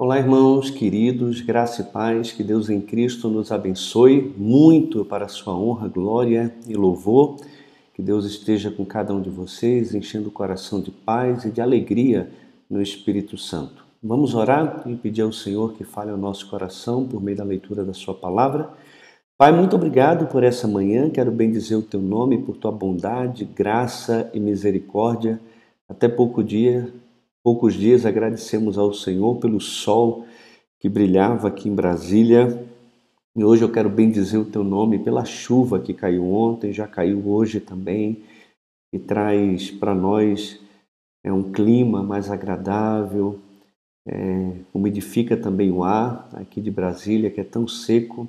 Olá, irmãos queridos, graça e paz, que Deus em Cristo nos abençoe muito para a sua honra, glória e louvor. Que Deus esteja com cada um de vocês, enchendo o coração de paz e de alegria no Espírito Santo. Vamos orar e pedir ao Senhor que fale ao nosso coração por meio da leitura da Sua palavra. Pai, muito obrigado por essa manhã. Quero bem dizer o teu nome, por tua bondade, graça e misericórdia. Até pouco dia poucos dias agradecemos ao Senhor pelo sol que brilhava aqui em Brasília. E hoje eu quero bem dizer o teu nome pela chuva que caiu ontem, já caiu hoje também, e traz para nós é um clima mais agradável, é, umidifica também o ar aqui de Brasília, que é tão seco.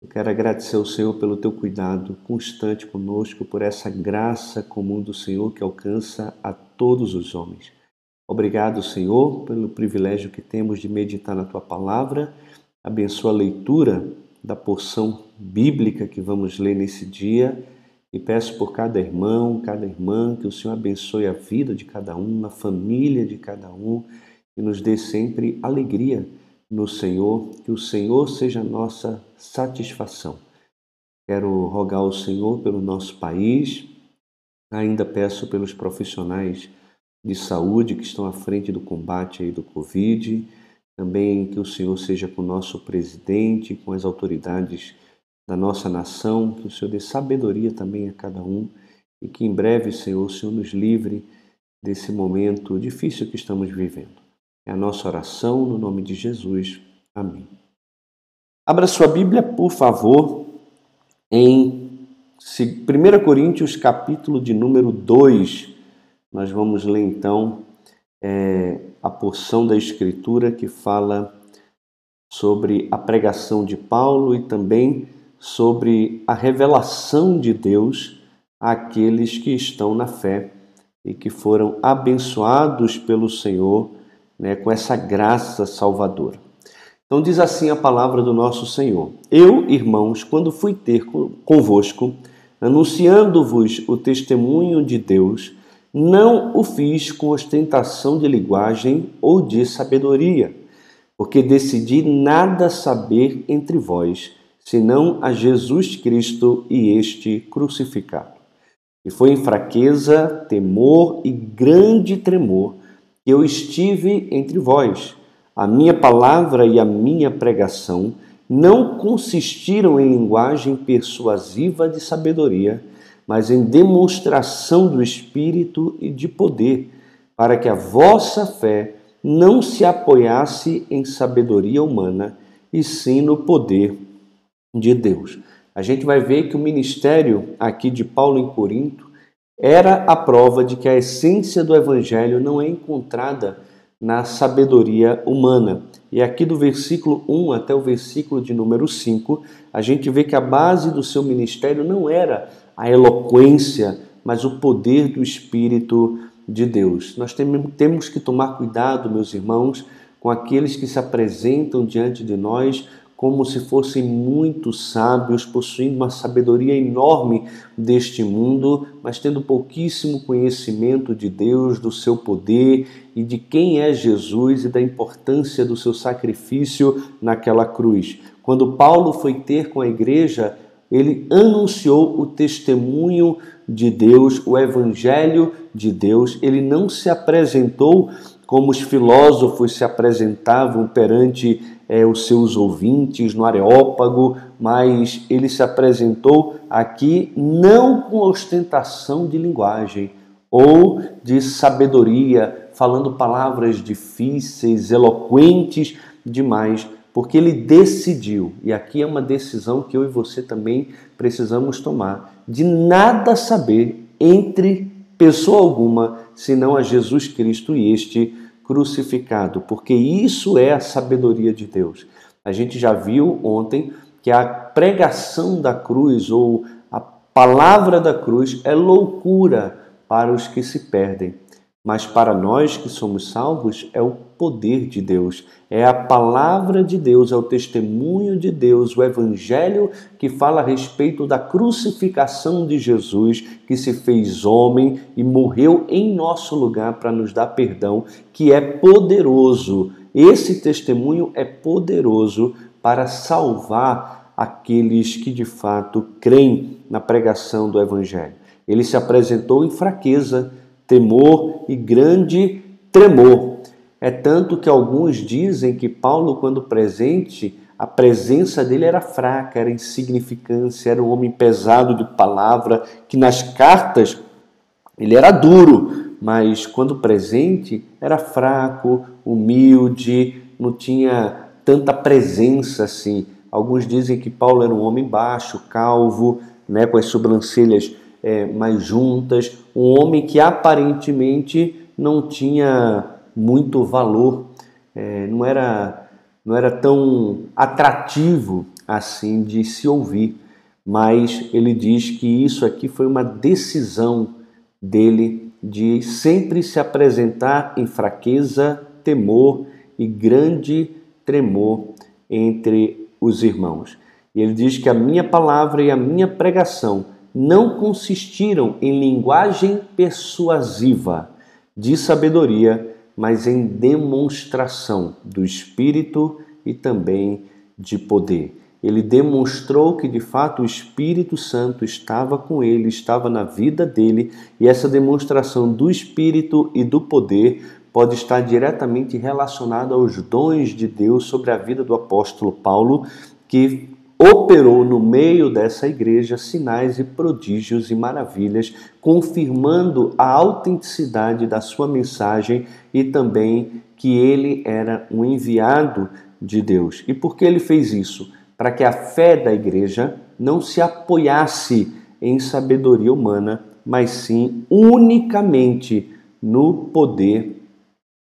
Eu quero agradecer ao Senhor pelo teu cuidado constante conosco, por essa graça comum do Senhor que alcança a todos os homens. Obrigado, Senhor, pelo privilégio que temos de meditar na tua palavra. Abençoa a leitura da porção bíblica que vamos ler nesse dia e peço por cada irmão, cada irmã, que o Senhor abençoe a vida de cada um, a família de cada um e nos dê sempre alegria no Senhor, que o Senhor seja a nossa satisfação. Quero rogar ao Senhor pelo nosso país, ainda peço pelos profissionais de saúde que estão à frente do combate aí do Covid. Também que o Senhor seja com o nosso presidente, com as autoridades da nossa nação, que o Senhor dê sabedoria também a cada um e que em breve, Senhor, o Senhor nos livre desse momento difícil que estamos vivendo. É a nossa oração no nome de Jesus. Amém. Abra sua Bíblia, por favor, em 1 Coríntios, capítulo de número 2. Nós vamos ler então é, a porção da Escritura que fala sobre a pregação de Paulo e também sobre a revelação de Deus àqueles que estão na fé e que foram abençoados pelo Senhor né, com essa graça salvadora. Então diz assim a palavra do nosso Senhor: Eu, irmãos, quando fui ter convosco, anunciando-vos o testemunho de Deus, não o fiz com ostentação de linguagem ou de sabedoria, porque decidi nada saber entre vós, senão a Jesus Cristo e este crucificado. E foi em fraqueza, temor e grande tremor que eu estive entre vós. A minha palavra e a minha pregação não consistiram em linguagem persuasiva de sabedoria, mas em demonstração do Espírito e de poder, para que a vossa fé não se apoiasse em sabedoria humana, e sim no poder de Deus. A gente vai ver que o ministério aqui de Paulo em Corinto era a prova de que a essência do evangelho não é encontrada na sabedoria humana. E aqui do versículo 1 até o versículo de número 5, a gente vê que a base do seu ministério não era a eloquência, mas o poder do Espírito de Deus. Nós temos que tomar cuidado, meus irmãos, com aqueles que se apresentam diante de nós como se fossem muito sábios, possuindo uma sabedoria enorme deste mundo, mas tendo pouquíssimo conhecimento de Deus, do seu poder e de quem é Jesus e da importância do seu sacrifício naquela cruz. Quando Paulo foi ter com a igreja ele anunciou o testemunho de Deus, o evangelho de Deus. Ele não se apresentou como os filósofos se apresentavam perante é, os seus ouvintes no Areópago, mas ele se apresentou aqui não com ostentação de linguagem ou de sabedoria, falando palavras difíceis, eloquentes demais, porque ele decidiu, e aqui é uma decisão que eu e você também precisamos tomar, de nada saber entre pessoa alguma senão a Jesus Cristo e este crucificado, porque isso é a sabedoria de Deus. A gente já viu ontem que a pregação da cruz ou a palavra da cruz é loucura para os que se perdem. Mas para nós que somos salvos, é o poder de Deus, é a palavra de Deus, é o testemunho de Deus, o evangelho que fala a respeito da crucificação de Jesus, que se fez homem e morreu em nosso lugar para nos dar perdão, que é poderoso esse testemunho é poderoso para salvar aqueles que de fato creem na pregação do Evangelho. Ele se apresentou em fraqueza, temor e grande tremor. É tanto que alguns dizem que Paulo, quando presente, a presença dele era fraca, era insignificância, era um homem pesado de palavra, que nas cartas ele era duro, mas quando presente era fraco, humilde, não tinha tanta presença assim. Alguns dizem que Paulo era um homem baixo, calvo, né, com as sobrancelhas é, mais juntas, um homem que aparentemente não tinha muito valor, é, não era não era tão atrativo assim de se ouvir, mas ele diz que isso aqui foi uma decisão dele de sempre se apresentar em fraqueza, temor e grande tremor entre os irmãos. E ele diz que a minha palavra e a minha pregação não consistiram em linguagem persuasiva de sabedoria, mas em demonstração do Espírito e também de poder. Ele demonstrou que de fato o Espírito Santo estava com ele, estava na vida dele, e essa demonstração do Espírito e do poder pode estar diretamente relacionada aos dons de Deus sobre a vida do apóstolo Paulo, que operou no meio dessa igreja sinais e prodígios e maravilhas, confirmando a autenticidade da sua mensagem e também que ele era um enviado de Deus. E por que ele fez isso? Para que a fé da igreja não se apoiasse em sabedoria humana, mas sim unicamente no poder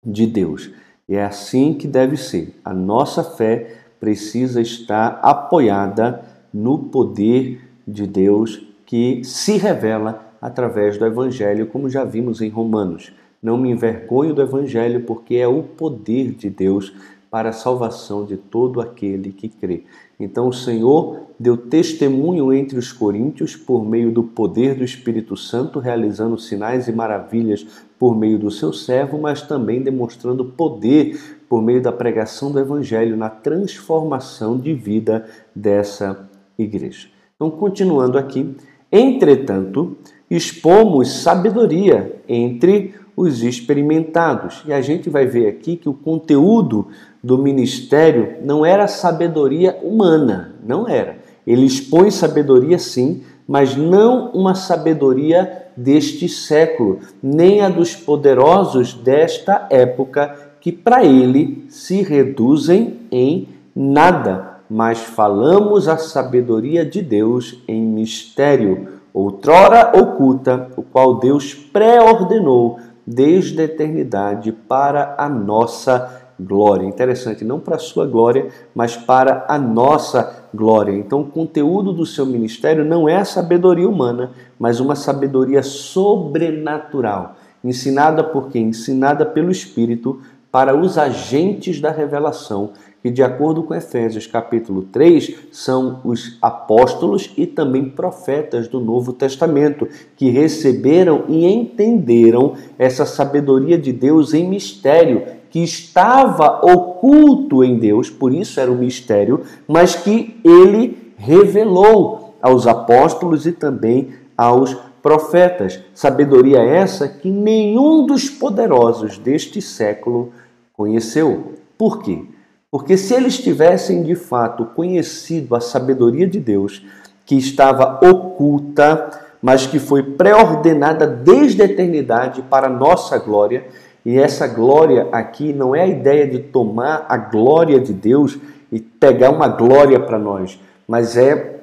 de Deus. E é assim que deve ser. A nossa fé precisa estar apoiada no poder de Deus que se revela através do Evangelho, como já vimos em Romanos. Não me envergonho do Evangelho, porque é o poder de Deus para a salvação de todo aquele que crê. Então o Senhor deu testemunho entre os coríntios por meio do poder do Espírito Santo, realizando sinais e maravilhas por meio do seu servo, mas também demonstrando poder por meio da pregação do Evangelho na transformação de vida dessa igreja. Então, continuando aqui, entretanto, expomos sabedoria entre os experimentados. E a gente vai ver aqui que o conteúdo do ministério não era sabedoria humana, não era. Ele expõe sabedoria sim, mas não uma sabedoria deste século, nem a dos poderosos desta época que para ele se reduzem em nada, mas falamos a sabedoria de Deus em mistério, outrora oculta, o qual Deus pré-ordenou desde a eternidade para a nossa glória. Interessante, não para a sua glória, mas para a nossa glória. Então, o conteúdo do seu ministério não é a sabedoria humana, mas uma sabedoria sobrenatural, ensinada por quem? Ensinada pelo Espírito para os agentes da revelação, que de acordo com Efésios capítulo 3, são os apóstolos e também profetas do Novo Testamento, que receberam e entenderam essa sabedoria de Deus em mistério, que estava oculto em Deus, por isso era um mistério, mas que ele revelou aos apóstolos e também aos profetas. Sabedoria essa que nenhum dos poderosos deste século conheceu. Por quê? Porque se eles tivessem de fato conhecido a sabedoria de Deus, que estava oculta, mas que foi pré-ordenada desde a eternidade para nossa glória, e essa glória aqui não é a ideia de tomar a glória de Deus e pegar uma glória para nós, mas é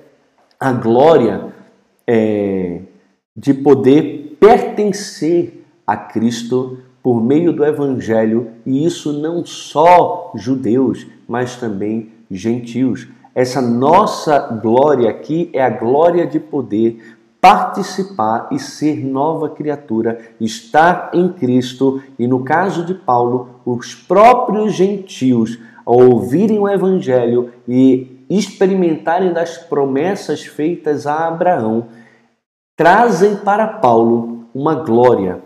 a glória é, de poder pertencer a Cristo por meio do Evangelho, e isso não só judeus, mas também gentios. Essa nossa glória aqui é a glória de poder participar e ser nova criatura, estar em Cristo, e no caso de Paulo, os próprios gentios, ao ouvirem o Evangelho e experimentarem das promessas feitas a Abraão, trazem para Paulo uma glória.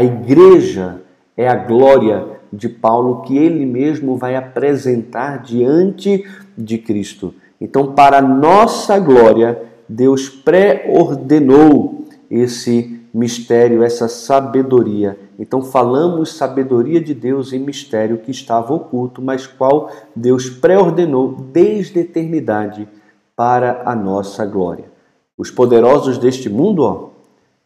A igreja é a glória de Paulo que ele mesmo vai apresentar diante de Cristo. Então, para nossa glória, Deus pré-ordenou esse mistério, essa sabedoria. Então, falamos sabedoria de Deus em mistério que estava oculto, mas qual Deus pré-ordenou desde a eternidade para a nossa glória. Os poderosos deste mundo ó,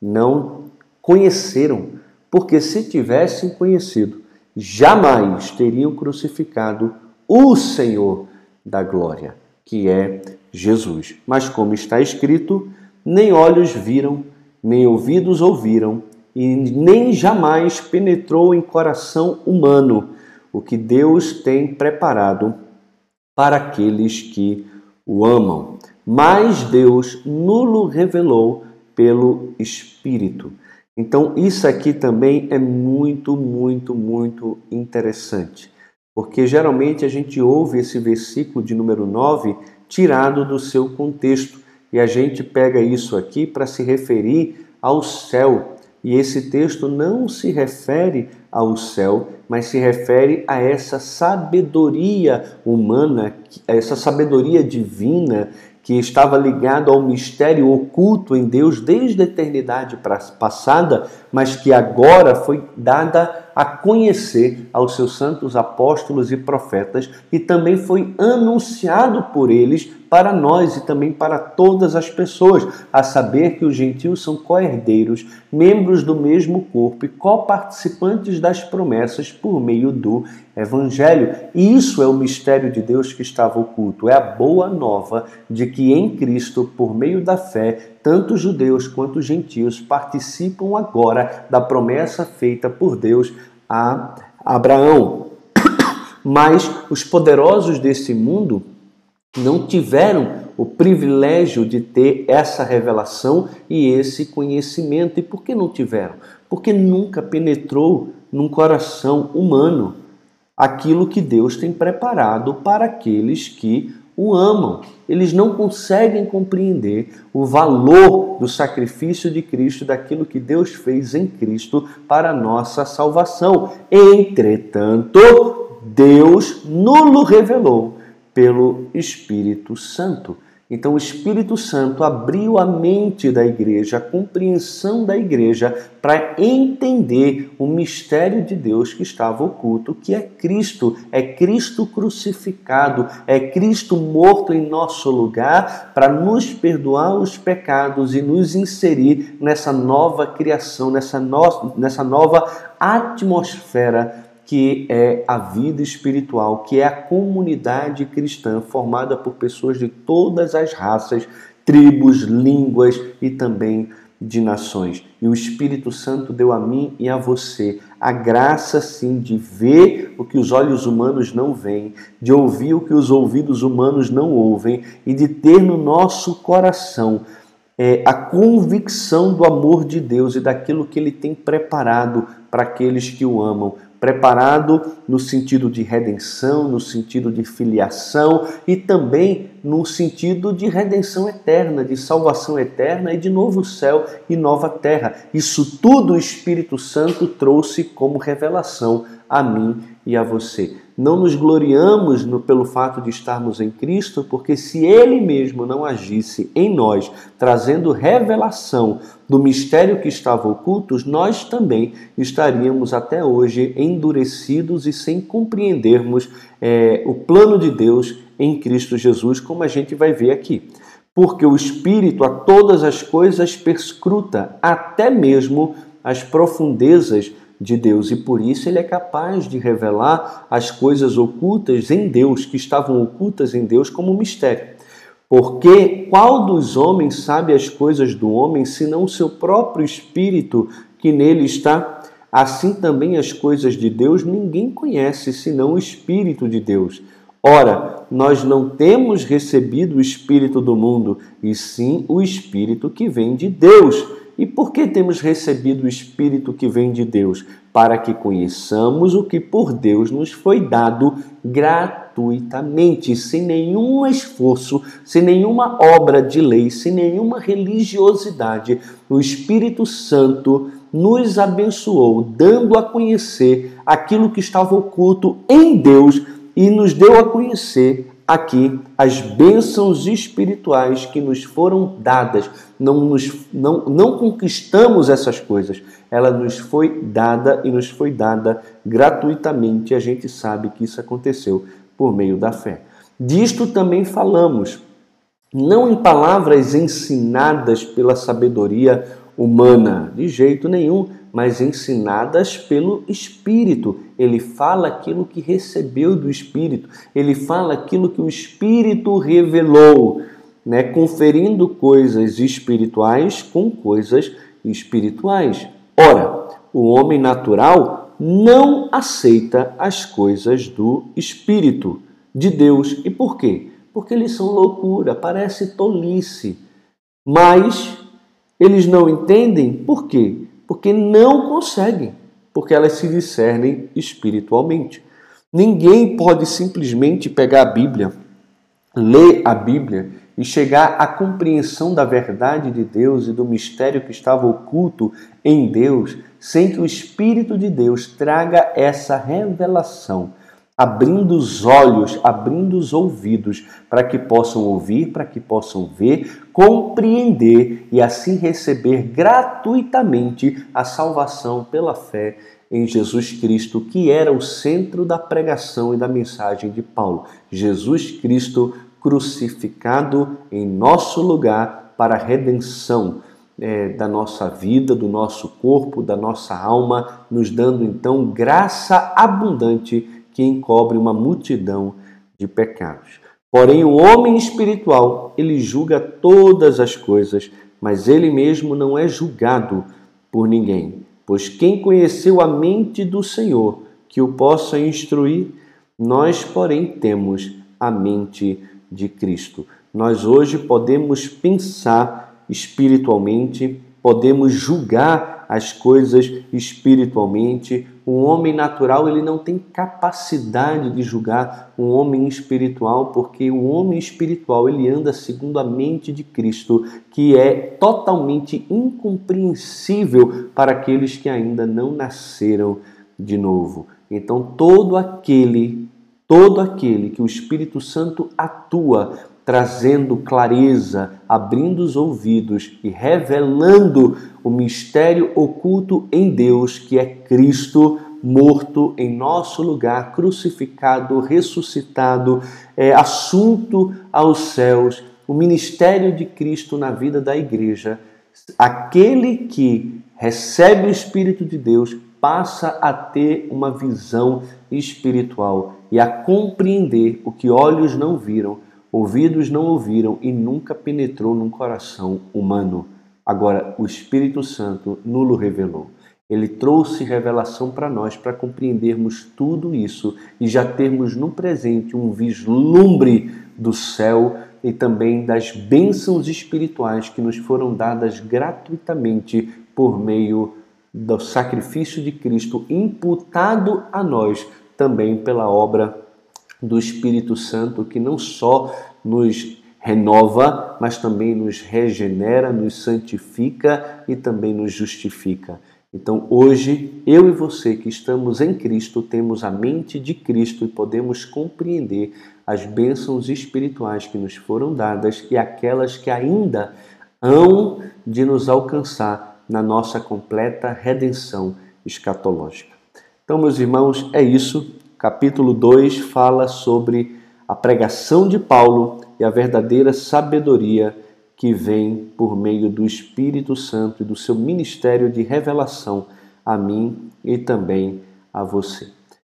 não conheceram, porque se tivessem conhecido, jamais teriam crucificado o Senhor da glória, que é Jesus. Mas, como está escrito, nem olhos viram, nem ouvidos ouviram, e nem jamais penetrou em coração humano o que Deus tem preparado para aqueles que o amam. Mas Deus nulo revelou pelo Espírito. Então, isso aqui também é muito, muito, muito interessante, porque geralmente a gente ouve esse versículo de número 9 tirado do seu contexto e a gente pega isso aqui para se referir ao céu. E esse texto não se refere ao céu, mas se refere a essa sabedoria humana, essa sabedoria divina que estava ligado ao mistério oculto em Deus desde a eternidade passada, mas que agora foi dada a conhecer aos seus santos apóstolos e profetas, e também foi anunciado por eles para nós e também para todas as pessoas, a saber que os gentios são co-herdeiros, membros do mesmo corpo e co-participantes das promessas por meio do Evangelho. E isso é o mistério de Deus que estava oculto, é a boa nova de que em Cristo, por meio da fé, tanto judeus quanto gentios participam agora da promessa feita por Deus a Abraão. Mas os poderosos desse mundo não tiveram o privilégio de ter essa revelação e esse conhecimento. E por que não tiveram? Porque nunca penetrou num coração humano aquilo que Deus tem preparado para aqueles que o amam. Eles não conseguem compreender o valor do sacrifício de Cristo, daquilo que Deus fez em Cristo para a nossa salvação. Entretanto, Deus nulo revelou pelo Espírito Santo. Então, o Espírito Santo abriu a mente da igreja, a compreensão da igreja, para entender o mistério de Deus que estava oculto, que é Cristo, é Cristo crucificado, é Cristo morto em nosso lugar para nos perdoar os pecados e nos inserir nessa nova criação, nessa, no... nessa nova atmosfera que é a vida espiritual, que é a comunidade cristã formada por pessoas de todas as raças, tribos, línguas e também de nações. E o Espírito Santo deu a mim e a você a graça sim de ver o que os olhos humanos não veem, de ouvir o que os ouvidos humanos não ouvem e de ter no nosso coração é, a convicção do amor de Deus e daquilo que Ele tem preparado para aqueles que o amam preparado no sentido de redenção, no sentido de filiação e também no sentido de redenção eterna, de salvação eterna e de novo céu e nova terra. Isso tudo o Espírito Santo trouxe como revelação a mim e a você. Não nos gloriamos no, pelo fato de estarmos em Cristo, porque se Ele mesmo não agisse em nós, trazendo revelação do mistério que estava oculto, nós também estaríamos até hoje endurecidos e sem compreendermos é, o plano de Deus em Cristo Jesus, como a gente vai ver aqui. Porque o Espírito a todas as coisas perscruta, até mesmo as profundezas de Deus e por isso ele é capaz de revelar as coisas ocultas em Deus, que estavam ocultas em Deus como mistério. Porque qual dos homens sabe as coisas do homem senão o seu próprio espírito que nele está? Assim também as coisas de Deus ninguém conhece senão o espírito de Deus. Ora, nós não temos recebido o espírito do mundo, e sim o espírito que vem de Deus e por que temos recebido o Espírito que vem de Deus? Para que conheçamos o que por Deus nos foi dado gratuitamente, sem nenhum esforço, sem nenhuma obra de lei, sem nenhuma religiosidade. O Espírito Santo nos abençoou, dando a conhecer aquilo que estava oculto em Deus e nos deu a conhecer aqui as bênçãos espirituais que nos foram dadas. Não, nos, não, não conquistamos essas coisas, ela nos foi dada e nos foi dada gratuitamente. A gente sabe que isso aconteceu por meio da fé. Disto também falamos, não em palavras ensinadas pela sabedoria humana, de jeito nenhum, mas ensinadas pelo Espírito. Ele fala aquilo que recebeu do Espírito, ele fala aquilo que o Espírito revelou, né? conferindo coisas espirituais com coisas espirituais. Ora, o homem natural não aceita as coisas do Espírito de Deus. E por quê? Porque eles são loucura, parece tolice. Mas eles não entendem por quê? Porque não conseguem, porque elas se discernem espiritualmente. Ninguém pode simplesmente pegar a Bíblia, ler a Bíblia e chegar à compreensão da verdade de Deus e do mistério que estava oculto em Deus, sem que o Espírito de Deus traga essa revelação abrindo os olhos, abrindo os ouvidos, para que possam ouvir, para que possam ver, compreender e assim receber gratuitamente a salvação pela fé em Jesus Cristo, que era o centro da pregação e da mensagem de Paulo. Jesus Cristo crucificado em nosso lugar para a redenção. É, da nossa vida, do nosso corpo, da nossa alma, nos dando então graça abundante que encobre uma multidão de pecados. Porém, o homem espiritual, ele julga todas as coisas, mas ele mesmo não é julgado por ninguém. Pois quem conheceu a mente do Senhor, que o possa instruir, nós, porém, temos a mente de Cristo. Nós hoje podemos pensar espiritualmente, podemos julgar as coisas espiritualmente, um homem natural ele não tem capacidade de julgar um homem espiritual, porque o homem espiritual ele anda segundo a mente de Cristo, que é totalmente incompreensível para aqueles que ainda não nasceram de novo. Então todo aquele, todo aquele que o Espírito Santo atua trazendo clareza, abrindo os ouvidos e revelando o mistério oculto em Deus, que é Cristo morto em nosso lugar, crucificado, ressuscitado, é, assunto aos céus, o ministério de Cristo na vida da igreja. Aquele que recebe o Espírito de Deus passa a ter uma visão espiritual e a compreender o que olhos não viram, ouvidos não ouviram e nunca penetrou num coração humano. Agora, o Espírito Santo nulo revelou. Ele trouxe revelação para nós para compreendermos tudo isso e já termos no presente um vislumbre do céu e também das bênçãos espirituais que nos foram dadas gratuitamente por meio do sacrifício de Cristo imputado a nós também pela obra do Espírito Santo que não só nos renova, mas também nos regenera, nos santifica e também nos justifica. Então, hoje, eu e você que estamos em Cristo, temos a mente de Cristo e podemos compreender as bênçãos espirituais que nos foram dadas e aquelas que ainda hão de nos alcançar na nossa completa redenção escatológica. Então, meus irmãos, é isso capítulo 2 fala sobre a pregação de Paulo e a verdadeira sabedoria que vem por meio do Espírito Santo e do seu ministério de revelação a mim e também a você.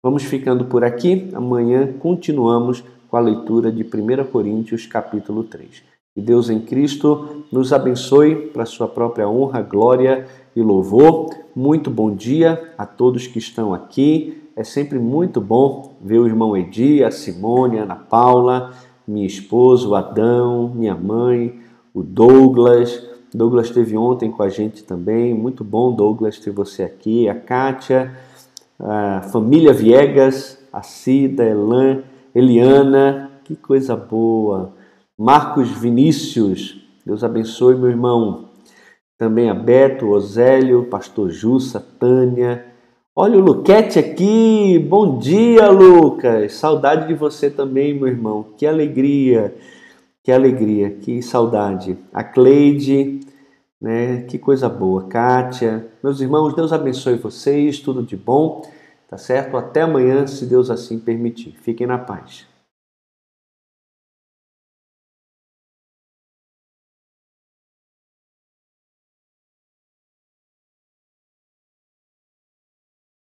Vamos ficando por aqui. Amanhã continuamos com a leitura de 1 Coríntios, capítulo 3. Que Deus em Cristo nos abençoe para sua própria honra, glória e louvor. Muito bom dia a todos que estão aqui é sempre muito bom ver o irmão Edi, a Simone, a Ana Paula, minha esposa, o Adão, minha mãe, o Douglas. Douglas esteve ontem com a gente também. Muito bom, Douglas, ter você aqui. A Kátia, a família Viegas, a Cida, Elan, Eliana. Que coisa boa. Marcos Vinícius. Deus abençoe, meu irmão. também a Beto, Osélio, Pastor Jussa, Tânia. Olha o Luquete aqui, bom dia Lucas, saudade de você também, meu irmão, que alegria, que alegria, que saudade. A Cleide, né, que coisa boa, Kátia, meus irmãos, Deus abençoe vocês, tudo de bom, tá certo? Até amanhã, se Deus assim permitir. Fiquem na paz.